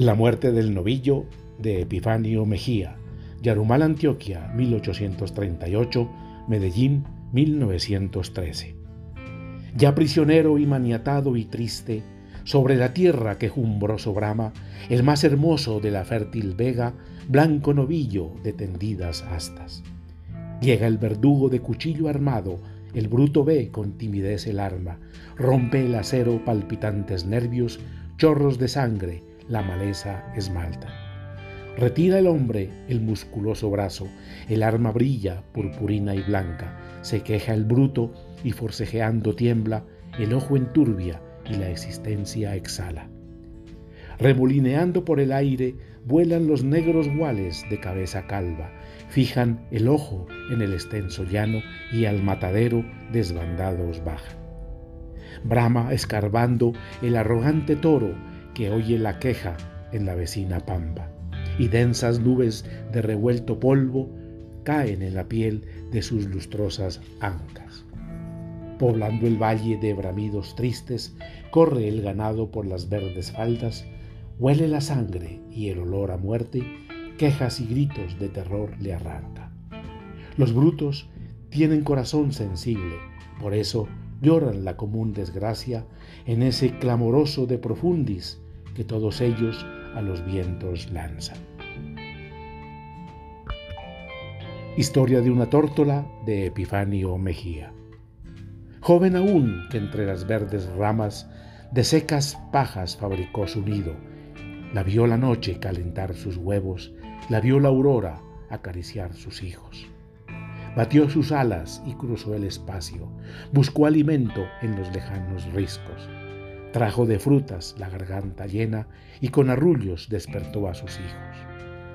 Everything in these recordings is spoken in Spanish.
La muerte del novillo de Epifanio Mejía, Yarumal, Antioquia, 1838, Medellín, 1913. Ya prisionero y maniatado y triste, sobre la tierra que jumbroso brama, el más hermoso de la fértil vega, blanco novillo de tendidas astas. Llega el verdugo de cuchillo armado, el bruto ve con timidez el arma, rompe el acero palpitantes nervios, chorros de sangre, la maleza esmalta. Retira el hombre el musculoso brazo, el arma brilla purpurina y blanca, se queja el bruto y forcejeando tiembla, el ojo enturbia y la existencia exhala. Remolineando por el aire, vuelan los negros guales de cabeza calva, fijan el ojo en el extenso llano y al matadero desbandados bajan. Brama escarbando el arrogante toro que oye la queja en la vecina pampa, y densas nubes de revuelto polvo caen en la piel de sus lustrosas ancas. Poblando el valle de bramidos tristes, corre el ganado por las verdes faldas, huele la sangre y el olor a muerte, quejas y gritos de terror le arranca. Los brutos tienen corazón sensible, por eso lloran la común desgracia en ese clamoroso de profundis que todos ellos a los vientos lanzan. Historia de una tórtola de Epifanio Mejía. Joven aún que entre las verdes ramas de secas pajas fabricó su nido, la vio la noche calentar sus huevos, la vio la aurora acariciar sus hijos. Batió sus alas y cruzó el espacio, buscó alimento en los lejanos riscos. Trajo de frutas la garganta llena y con arrullos despertó a sus hijos.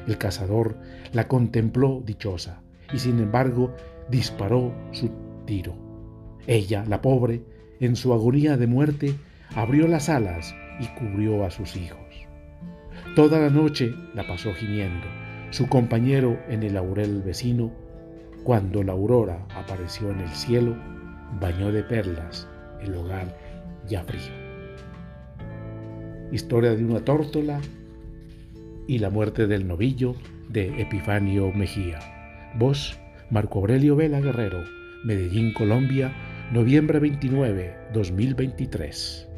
El cazador la contempló dichosa y sin embargo disparó su tiro. Ella, la pobre, en su agonía de muerte, abrió las alas y cubrió a sus hijos. Toda la noche la pasó gimiendo, su compañero en el laurel vecino, cuando la aurora apareció en el cielo, bañó de perlas el hogar ya frío historia de una tórtola y la muerte del novillo de Epifanio Mejía. Voz Marco Aurelio Vela Guerrero, Medellín, Colombia, noviembre 29, 2023.